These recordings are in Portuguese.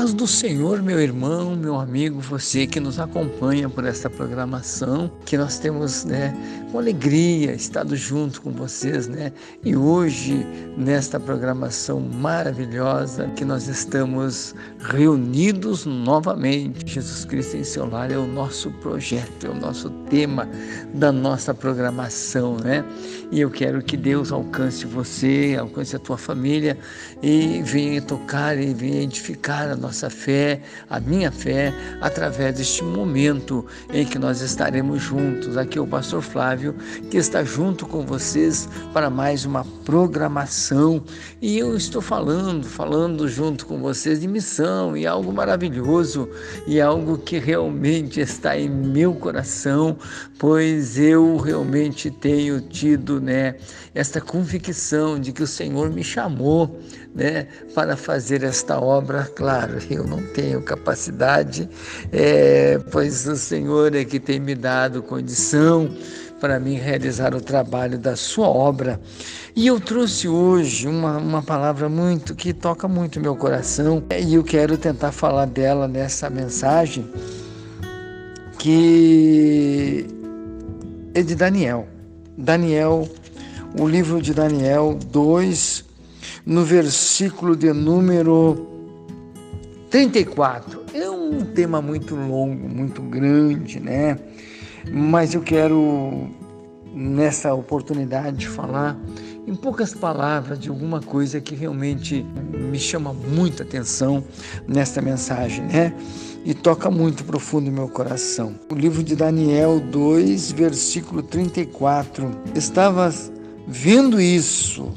paz do Senhor, meu irmão, meu amigo, você que nos acompanha por esta programação, que nós temos, né, com alegria estado junto com vocês, né? E hoje nesta programação maravilhosa que nós estamos reunidos novamente. Jesus Cristo em seu lar é o nosso projeto, é o nosso tema da nossa programação, né? E eu quero que Deus alcance você, alcance a tua família e venha tocar e venha edificar a nossa fé, a minha fé, através deste momento em que nós estaremos juntos. Aqui é o pastor Flávio, que está junto com vocês para mais uma programação. E eu estou falando, falando junto com vocês de missão e algo maravilhoso e algo que realmente está em meu coração, pois eu realmente tenho tido, né, esta convicção de que o Senhor me chamou né, para fazer esta obra. Claro, eu não tenho capacidade, é, pois o Senhor é que tem me dado condição para mim realizar o trabalho da sua obra. E eu trouxe hoje uma, uma palavra muito que toca muito meu coração e eu quero tentar falar dela nessa mensagem que é de Daniel. Daniel, o livro de Daniel 2, no versículo de número 34. É um tema muito longo, muito grande, né? Mas eu quero, nessa oportunidade, falar em poucas palavras de alguma coisa que realmente me chama muita atenção nesta mensagem, né? E toca muito profundo meu coração. O livro de Daniel 2, versículo 34. Estavas vendo isso,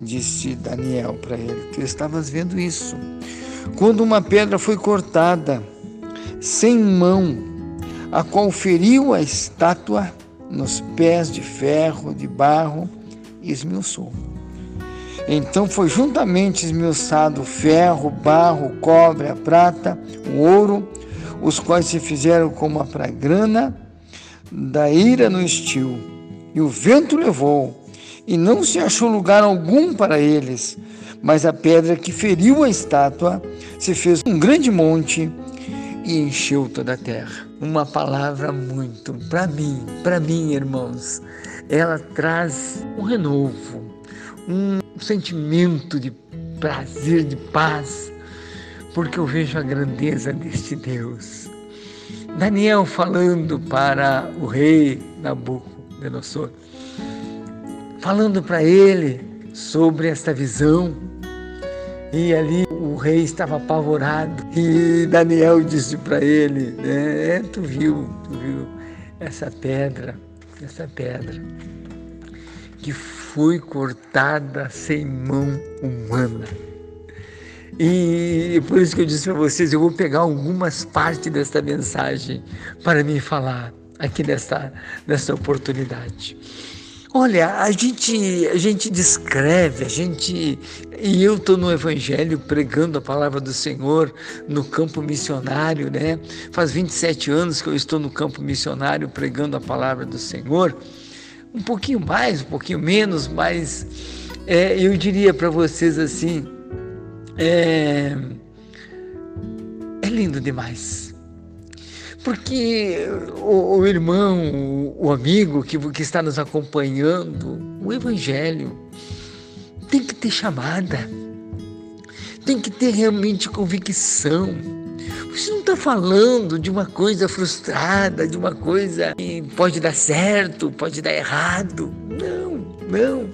disse Daniel para ele. Tu estavas vendo isso. Quando uma pedra foi cortada, sem mão, a qual feriu a estátua nos pés de ferro, de barro, e esmiuçou. Então foi juntamente esmiuçado o ferro, barro, cobre, a prata, o ouro, os quais se fizeram como a pragrana da ira no estio. E o vento levou, e não se achou lugar algum para eles, mas a pedra que feriu a estátua se fez um grande monte e encheu toda a terra. Uma palavra muito para mim, para mim, irmãos. Ela traz um renovo, um sentimento de prazer, de paz, porque eu vejo a grandeza deste Deus. Daniel falando para o rei Nabucodonosor, falando para ele sobre esta visão. E ali o rei estava apavorado. E Daniel disse para ele: é, Tu viu, tu viu essa pedra, essa pedra que foi cortada sem mão humana. E por isso que eu disse para vocês, eu vou pegar algumas partes desta mensagem para me falar aqui nesta, nesta oportunidade. Olha, a gente, a gente descreve, a gente. E eu estou no Evangelho pregando a palavra do Senhor no campo missionário, né? Faz 27 anos que eu estou no campo missionário pregando a palavra do Senhor. Um pouquinho mais, um pouquinho menos, mas é, eu diria para vocês assim: é, é lindo demais porque o, o irmão, o, o amigo que, que está nos acompanhando, o Evangelho tem que ter chamada, tem que ter realmente convicção. Você não está falando de uma coisa frustrada, de uma coisa que pode dar certo, pode dar errado. Não, não.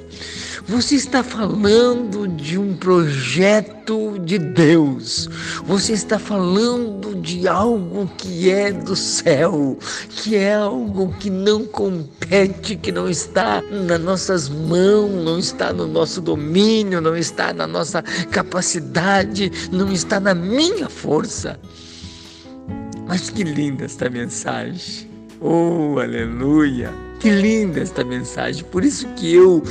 Você está falando de um projeto de Deus. Você está falando de algo que é do céu, que é algo que não compete, que não está nas nossas mãos, não está no nosso domínio, não está na nossa capacidade, não está na minha força. Mas que linda esta mensagem. Oh, aleluia! Que linda esta mensagem. Por isso que eu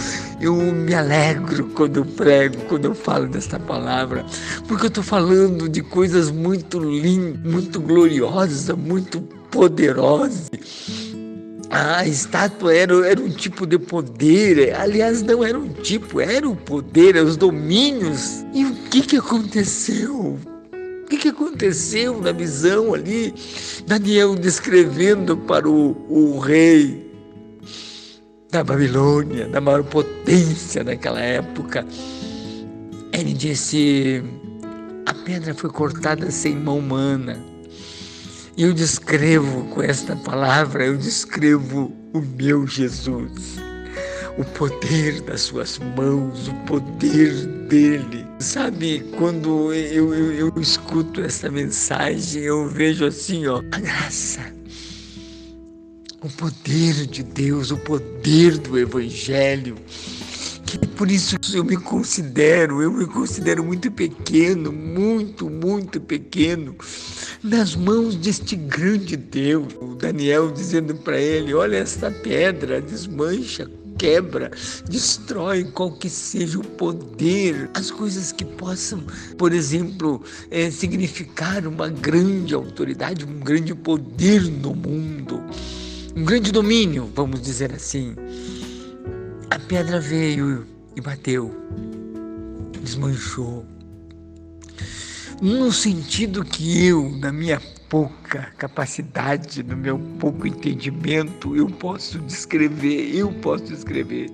eu me alegro quando eu prego, quando eu falo desta palavra, porque eu estou falando de coisas muito lindas, muito gloriosas, muito poderosas. A estátua era, era um tipo de poder, aliás, não era um tipo, era o poder, os domínios. E o que, que aconteceu? O que, que aconteceu na visão ali? Daniel descrevendo para o, o rei da Babilônia, da maior potência daquela época. Ele disse: a pedra foi cortada sem mão humana. E eu descrevo com esta palavra, eu descrevo o meu Jesus o poder das suas mãos, o poder dele. Sabe, quando eu, eu, eu escuto essa mensagem, eu vejo assim, ó, a graça, o poder de Deus, o poder do Evangelho. Que por isso eu me considero, eu me considero muito pequeno, muito, muito pequeno, nas mãos deste grande Deus. O Daniel dizendo para ele: Olha, essa pedra desmancha quebra, destrói qual que seja o poder, as coisas que possam, por exemplo, é, significar uma grande autoridade, um grande poder no mundo, um grande domínio, vamos dizer assim. A pedra veio e bateu, desmanchou. No sentido que eu, na minha pouca capacidade, no meu pouco entendimento, eu posso descrever, eu posso descrever.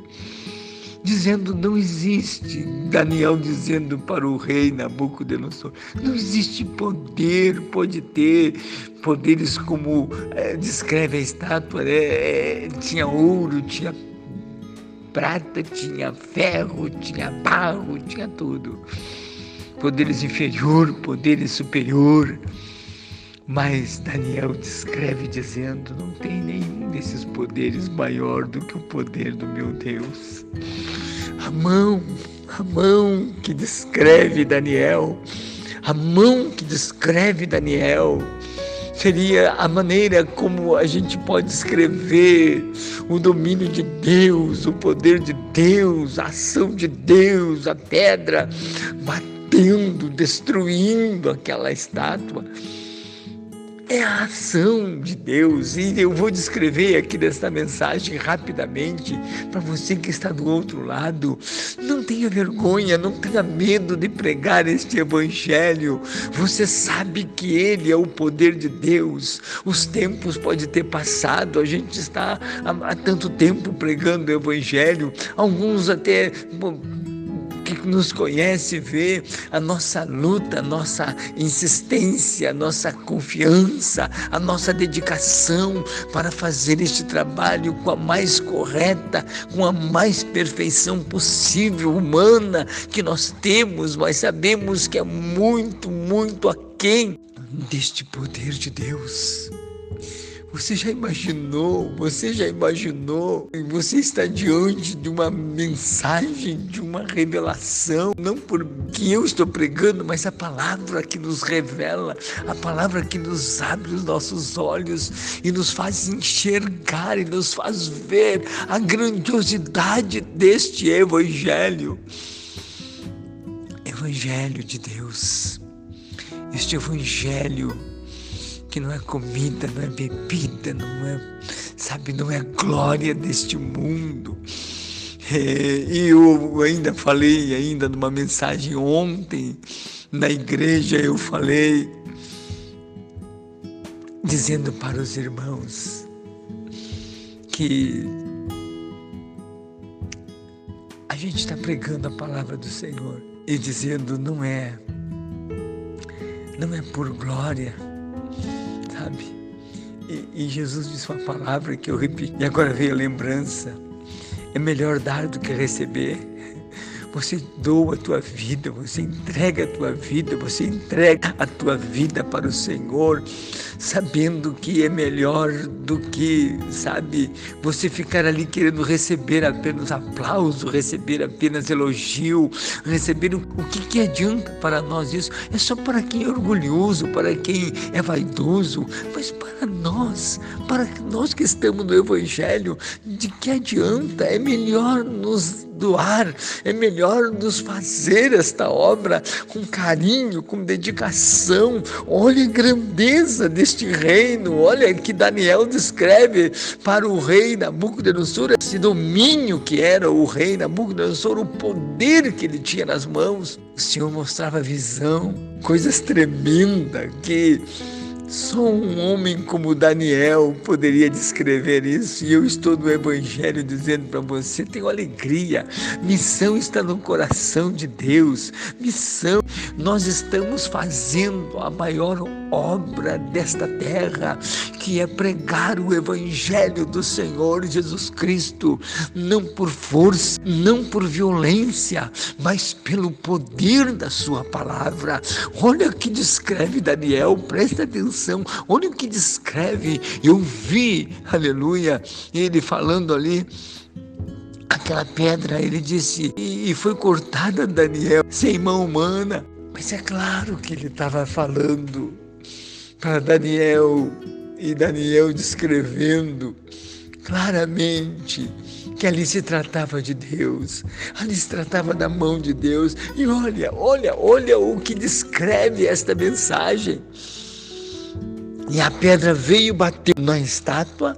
Dizendo, não existe, Daniel dizendo para o rei Nabucodonosor, não existe poder, pode ter poderes como é, descreve a estátua, né? é, tinha ouro, tinha prata, tinha ferro, tinha barro, tinha tudo. Poderes inferior, poderes superior. Mas Daniel descreve dizendo: não tem nenhum desses poderes maior do que o poder do meu Deus. A mão, a mão que descreve Daniel, a mão que descreve Daniel, seria a maneira como a gente pode escrever o domínio de Deus, o poder de Deus, a ação de Deus, a pedra batendo, destruindo aquela estátua é a ação de Deus. E eu vou descrever aqui nesta mensagem rapidamente para você que está do outro lado. Não tenha vergonha, não tenha medo de pregar este evangelho. Você sabe que ele é o poder de Deus. Os tempos podem ter passado, a gente está há, tanto tempo pregando o evangelho. Alguns até nos conhece vê a nossa luta, a nossa insistência, a nossa confiança, a nossa dedicação para fazer este trabalho com a mais correta, com a mais perfeição possível, humana que nós temos, mas sabemos que é muito, muito aquém deste poder de Deus. Você já imaginou? Você já imaginou? Você está diante de uma mensagem, de uma revelação, não porque eu estou pregando, mas a palavra que nos revela, a palavra que nos abre os nossos olhos e nos faz enxergar e nos faz ver a grandiosidade deste evangelho. Evangelho de Deus. Este evangelho que não é comida, não é bebida, não é, sabe, não é glória deste mundo. É, e eu ainda falei, ainda numa mensagem ontem, na igreja eu falei, dizendo para os irmãos que a gente está pregando a palavra do Senhor e dizendo não é, não é por glória, sabe? E, e Jesus disse uma palavra que eu repeti, e agora veio a lembrança: é melhor dar do que receber. Você doa a tua vida, você entrega a tua vida, você entrega a tua vida para o Senhor, sabendo que é melhor do que, sabe, você ficar ali querendo receber apenas aplauso, receber apenas elogio, receber o, que, que adianta para nós isso? É só para quem é orgulhoso, para quem é vaidoso, mas para nós, para nós que estamos no Evangelho, de que adianta? É melhor nos doar, é melhor nos fazer esta obra com carinho, com dedicação. Olha a grandeza deste este reino. Olha que Daniel descreve para o rei Nabucodonosor esse domínio que era o rei Nabucodonosor, o poder que ele tinha nas mãos. O Senhor mostrava visão, coisas tremendas que só um homem como Daniel poderia descrever isso, e eu estou no Evangelho dizendo para você: tenho alegria, missão está no coração de Deus, missão, nós estamos fazendo a maior obra desta terra, que é pregar o Evangelho do Senhor Jesus Cristo, não por força, não por violência, mas pelo poder da Sua palavra. Olha o que descreve Daniel, presta atenção, olha o que descreve. Eu vi, aleluia, ele falando ali aquela pedra, ele disse, e foi cortada, Daniel, sem mão humana. Mas é claro que ele estava falando para Daniel e Daniel descrevendo claramente que ali se tratava de Deus, ali se tratava da mão de Deus. E olha, olha, olha o que descreve esta mensagem. E a pedra veio bater na estátua,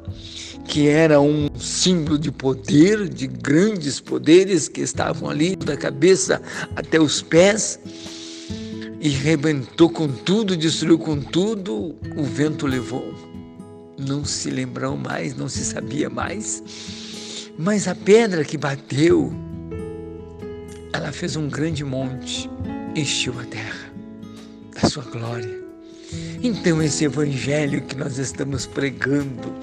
que era um símbolo de poder, de grandes poderes que estavam ali, da cabeça até os pés e rebentou com tudo, destruiu com tudo, o vento levou. Não se lembrou mais, não se sabia mais. Mas a pedra que bateu, ela fez um grande monte, encheu a terra da sua glória. Então, esse evangelho que nós estamos pregando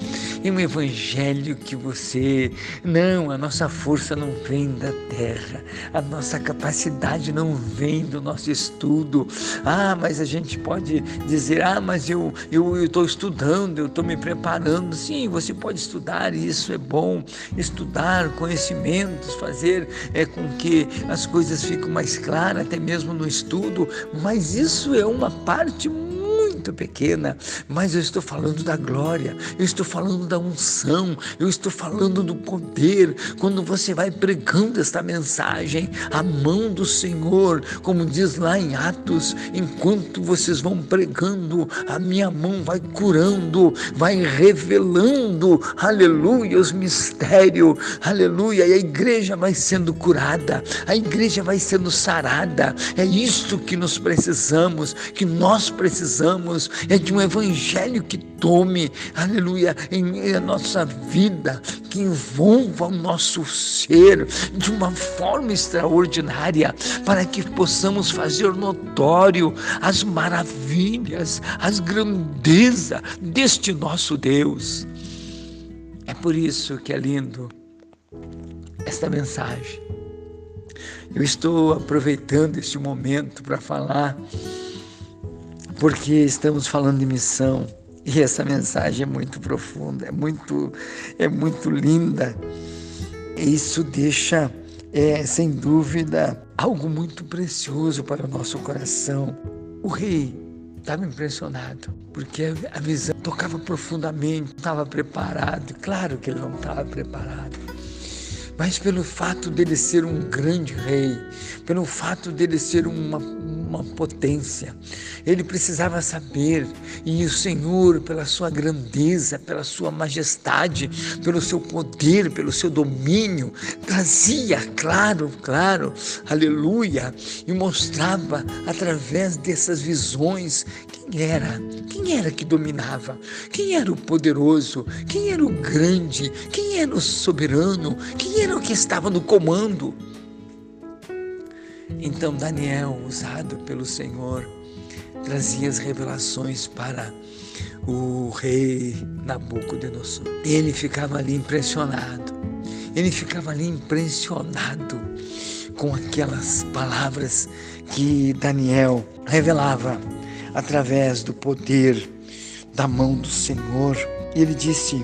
é um evangelho que você. Não, a nossa força não vem da terra, a nossa capacidade não vem do nosso estudo. Ah, mas a gente pode dizer: ah, mas eu estou estudando, eu estou me preparando. Sim, você pode estudar, isso é bom. Estudar conhecimentos, fazer é, com que as coisas fiquem mais claras, até mesmo no estudo, mas isso é uma parte muito muito pequena, mas eu estou falando da glória, eu estou falando da unção, eu estou falando do poder. Quando você vai pregando esta mensagem, a mão do Senhor, como diz lá em Atos, enquanto vocês vão pregando, a minha mão vai curando, vai revelando, aleluia, os mistérios, aleluia, e a igreja vai sendo curada, a igreja vai sendo sarada. É isto que nós precisamos, que nós precisamos é de um evangelho que tome, aleluia, em a nossa vida, que envolva o nosso ser de uma forma extraordinária, para que possamos fazer notório as maravilhas, as grandezas deste nosso Deus. É por isso que é lindo esta mensagem. Eu estou aproveitando este momento para falar porque estamos falando de missão e essa mensagem é muito profunda, é muito, é muito linda. Isso deixa, é, sem dúvida, algo muito precioso para o nosso coração. O rei estava impressionado, porque a visão tocava profundamente, estava preparado. Claro que ele não estava preparado mas pelo fato dele ser um grande rei, pelo fato dele ser uma, uma potência, ele precisava saber, e o Senhor, pela sua grandeza, pela sua majestade, pelo seu poder, pelo seu domínio, trazia, claro, claro, aleluia, e mostrava através dessas visões quem era, quem era que dominava, quem era o poderoso, quem era o grande, quem era o soberano, quem era o que estava no comando. Então Daniel, usado pelo Senhor, trazia as revelações para o rei Nabucodonosor. Ele ficava ali impressionado. Ele ficava ali impressionado com aquelas palavras que Daniel revelava através do poder da mão do Senhor. E ele disse: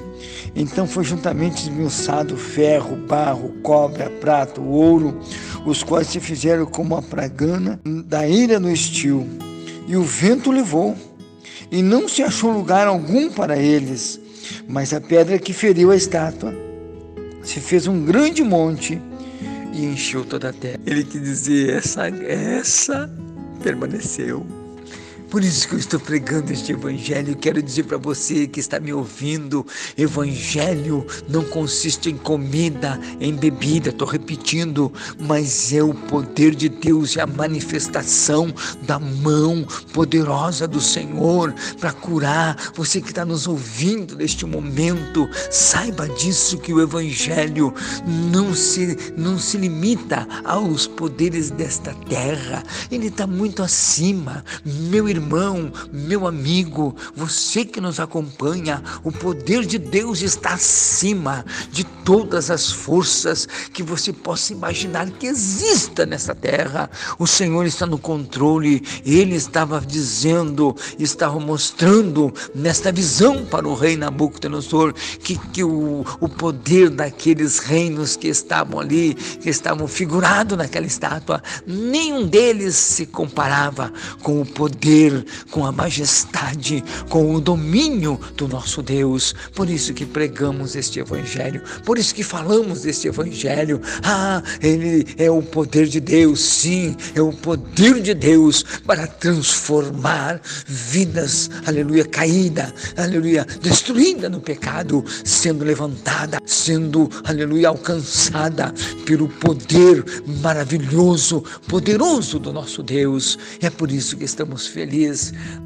Então foi juntamente esmiuçado ferro, barro, cobra, prata, ouro, os quais se fizeram como a pragana da ira no estio. E o vento levou, e não se achou lugar algum para eles, mas a pedra que feriu a estátua se fez um grande monte e encheu toda a terra. Ele quis dizer: essa, essa permaneceu Por isso que eu estou pregando este evangelho. Quero dizer para você que está me ouvindo: evangelho não consiste em comida, em bebida, estou repetindo, mas é o poder de Deus e a manifestação da mão poderosa do Senhor para curar. Você que está nos ouvindo neste momento, saiba disso que o evangelho não se, não se limita aos poderes desta terra, ele está muito acima. Meu irmão, meu amigo, você que nos acompanha, o poder de Deus está acima de todas as forças que você possa imaginar que exista nessa terra. O Senhor está no controle, ele estava dizendo, estava mostrando nesta visão para o rei Nabucodonosor que, que o, o poder daqueles reinos que estavam ali, que estavam figurados naquela estátua, nenhum deles se comparava com o poder, com a majestade, com o domínio do nosso Deus. Por isso que pregamos este evangelho, por isso que falamos deste evangelho. Ah, ele é o poder de Deus, sim, é o poder de Deus para transformar vidas, aleluia, caída, aleluia, destruída no pecado, sendo levantada, sendo, aleluia, alcançada pelo poder maravilhoso, poderoso do nosso Deus. É por isso que estamos felizes.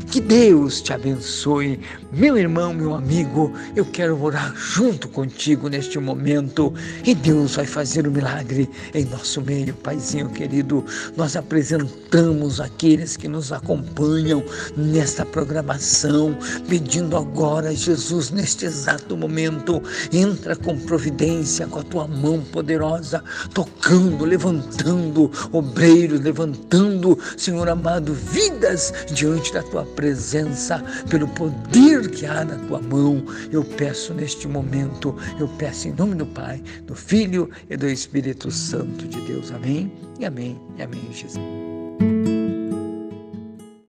Que Deus te abençoe. Meu irmão, meu amigo, eu quero orar junto contigo neste momento e Deus vai fazer o um milagre em nosso meio, Paizinho querido. Nós apresentamos aqueles que nos acompanham nesta programação, pedindo agora, Jesus, neste exato momento, entra com providência, com a tua mão poderosa, tocando, levantando obreiros, levantando, Senhor amado, vidas diante da tua presença, pelo poder que há na tua mão. Eu peço neste momento, eu peço em nome do Pai, do Filho e do Espírito Santo de Deus. Amém e amém e amém, Jesus.